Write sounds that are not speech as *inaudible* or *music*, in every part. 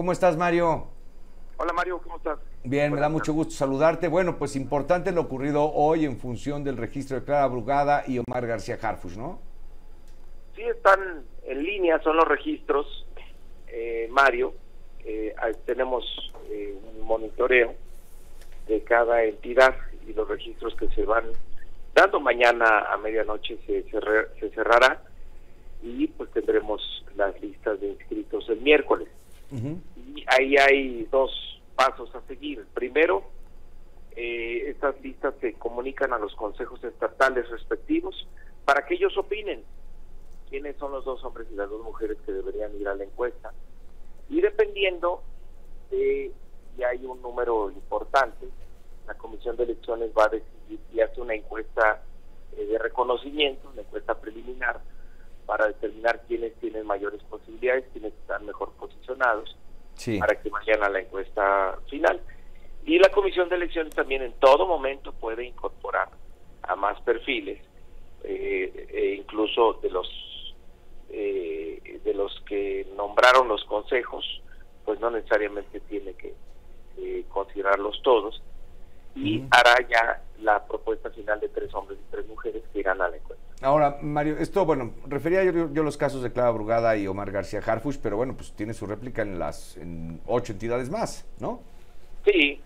¿Cómo estás, Mario? Hola Mario, ¿cómo estás? Bien, me da mucho gusto saludarte. Bueno, pues importante lo ocurrido hoy en función del registro de Clara Brugada y Omar García Harfush, ¿no? Sí, están en línea, son los registros, eh, Mario. Eh, tenemos eh, un monitoreo de cada entidad y los registros que se van dando mañana a medianoche se, se cerrará y pues tendremos las listas de inscritos el miércoles. Y ahí hay dos pasos a seguir. Primero, eh, estas listas se comunican a los consejos estatales respectivos para que ellos opinen quiénes son los dos hombres y las dos mujeres que deberían ir a la encuesta. Y dependiendo de si hay un número importante, la Comisión de Elecciones va a decidir si hace una encuesta eh, de reconocimiento, una encuesta preliminar, para determinar quiénes tienen mayores posibilidades, quiénes están mejor posicionados, para que vayan a la encuesta final. Y la Comisión de Elecciones también en todo momento puede incorporar a más perfiles, eh, e incluso de los eh, de los que nombraron los consejos, pues no necesariamente tiene que eh, considerarlos todos, y hará ya la propuesta final de tres hombres y tres mujeres que irán a la encuesta. Ahora, Mario, esto, bueno, refería yo, los casos de Clara Brugada y Omar García Harfush, pero bueno, pues tiene su réplica en las en ocho entidades más, ¿no? Sí,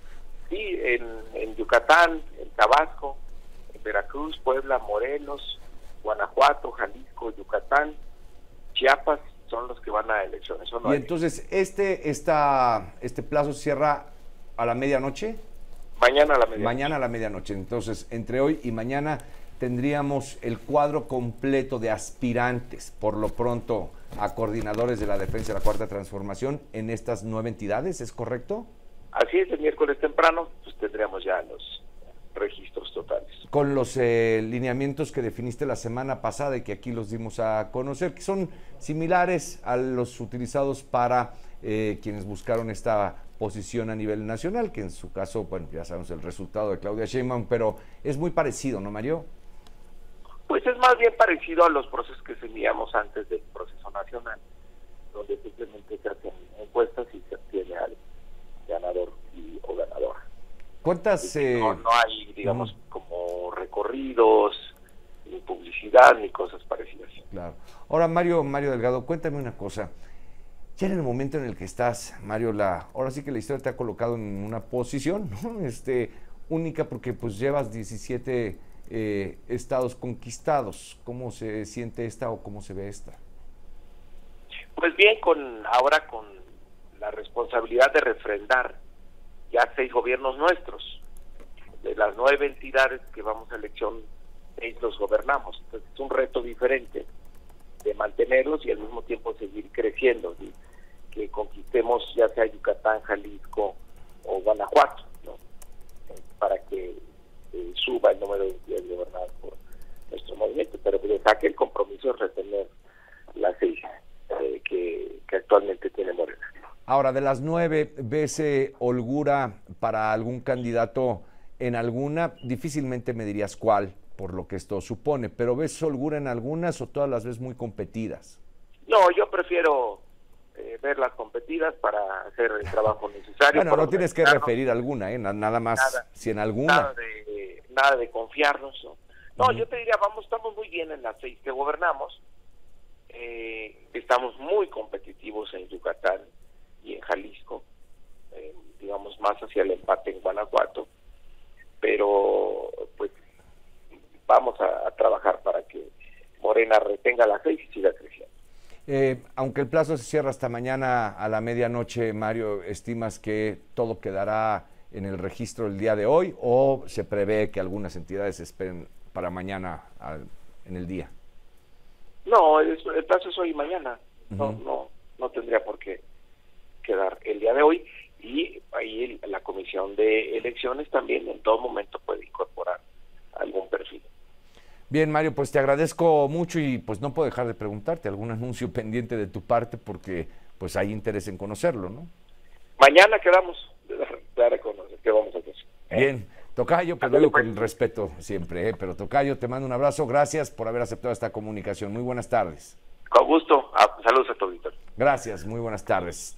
sí, en, Yucatán, en Tabasco, en Veracruz, Puebla, Morelos, Guanajuato, Jalisco, Yucatán, Chiapas, son los que van a elecciones. y entonces, ¿este, esta, ¿este plazo cierra a la medianoche? Mañana a la medianoche. Mañana a la medianoche. Entonces, entre hoy y mañana tendríamos el cuadro completo de aspirantes, por lo pronto, a coordinadores de la defensa de la Cuarta Transformación en estas nueve entidades, ¿es correcto? Así es, el miércoles temprano, pues tendríamos ya los registros totales. Con los eh, lineamientos que definiste la semana pasada y que aquí los dimos a conocer, que son similares a los utilizados para eh, quienes buscaron esta posición a nivel nacional, que en su caso, bueno, ya sabemos el resultado de Claudia Sheinbaum, pero es muy parecido, ¿no, Mario? Pues es más bien parecido a los procesos que teníamos antes del proceso nacional, donde simplemente se hacen encuestas y se obtiene al ganador y, o ganadora. ¿Cuántas? Eh, no, hay, digamos, como recorridos, ni publicidad, ni cosas parecidas. Claro. Ahora, Mario, Mario Delgado, cuéntame una cosa. Ya en el momento en el que estás, Mario, la, ahora sí que la historia te ha colocado en una posición ¿no? este, única porque pues llevas 17 eh, estados conquistados. ¿Cómo se siente esta o cómo se ve esta? Pues bien, con ahora con la responsabilidad de refrendar ya seis gobiernos nuestros. De las nueve entidades que vamos a elección, seis los gobernamos. Entonces es un reto diferente de mantenerlos y al mismo tiempo seguir creciendo, que conquistemos ya sea Yucatán, Jalisco o Guanajuato, ¿no? para que eh, suba el número de entidades gobernadas por nuestro movimiento, pero que saque el compromiso de retener las seis eh, que, que, actualmente tiene Morena. Ahora, de las nueve, ¿ves eh, holgura para algún candidato en alguna? Difícilmente me dirías cuál, por lo que esto supone, pero ¿ves holgura en algunas o todas las ves muy competidas? No, yo prefiero eh, verlas competidas para hacer el trabajo necesario. Bueno, no tienes que referir alguna, ¿eh? nada más, si en alguna. Nada de, nada de confiarnos. No, yo te diría, vamos, estamos muy bien en las seis que gobernamos. Eh, estamos muy competitivos en Yucatán y en Jalisco, eh, digamos más hacia el empate en Guanajuato, pero pues vamos a, trabajar para que Morena retenga la seis y siga creciendo. Eh, aunque el plazo se cierra hasta mañana a la medianoche, Mario, ¿estimas que todo quedará en el registro el día de hoy o se prevé que algunas entidades esperen para mañana en el día? No, el, plazo es hoy y mañana. No, no, no tendría por qué quedar el día de hoy y ahí la comisión de elecciones también en todo momento puede incorporar algún perfil. Bien, Mario, pues te agradezco mucho y pues no puedo dejar de preguntarte algún anuncio *laughs* pendiente de tu parte porque pues hay interés en conocerlo, ¿no? Mañana quedamos dar a conocer qué vamos a hacer. Bien, Tocayo, pues lo digo con respeto siempre, ¿eh? pero Tocayo, te mando un abrazo, gracias por haber aceptado esta comunicación. Muy buenas tardes. Con gusto, ah, saludos a tu Gracias, muy buenas tardes.